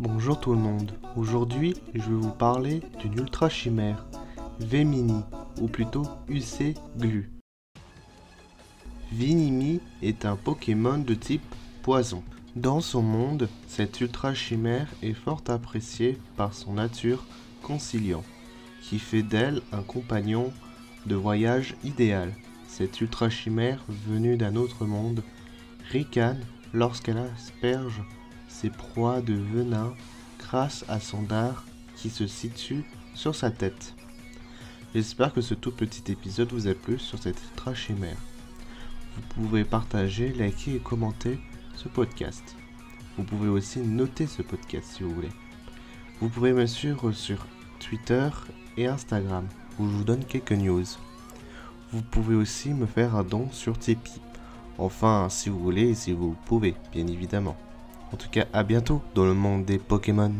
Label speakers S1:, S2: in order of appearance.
S1: Bonjour tout le monde, aujourd'hui je vais vous parler d'une ultra chimère, Vemini, ou plutôt UC Glu. Vinimi est un Pokémon de type poison. Dans son monde, cette ultra chimère est fort appréciée par son nature conciliant, qui fait d'elle un compagnon de voyage idéal. Cette ultra chimère venue d'un autre monde ricane lorsqu'elle asperge ses proies de venin grâce à son dard qui se situe sur sa tête. J'espère que ce tout petit épisode vous a plu sur cette ultra chimère. Vous pouvez partager, liker et commenter ce podcast. Vous pouvez aussi noter ce podcast si vous voulez. Vous pouvez me suivre sur Twitter et Instagram où je vous donne quelques news. Vous pouvez aussi me faire un don sur Tipeee. Enfin, si vous voulez et si vous pouvez, bien évidemment. En tout cas, à bientôt dans le monde des Pokémon.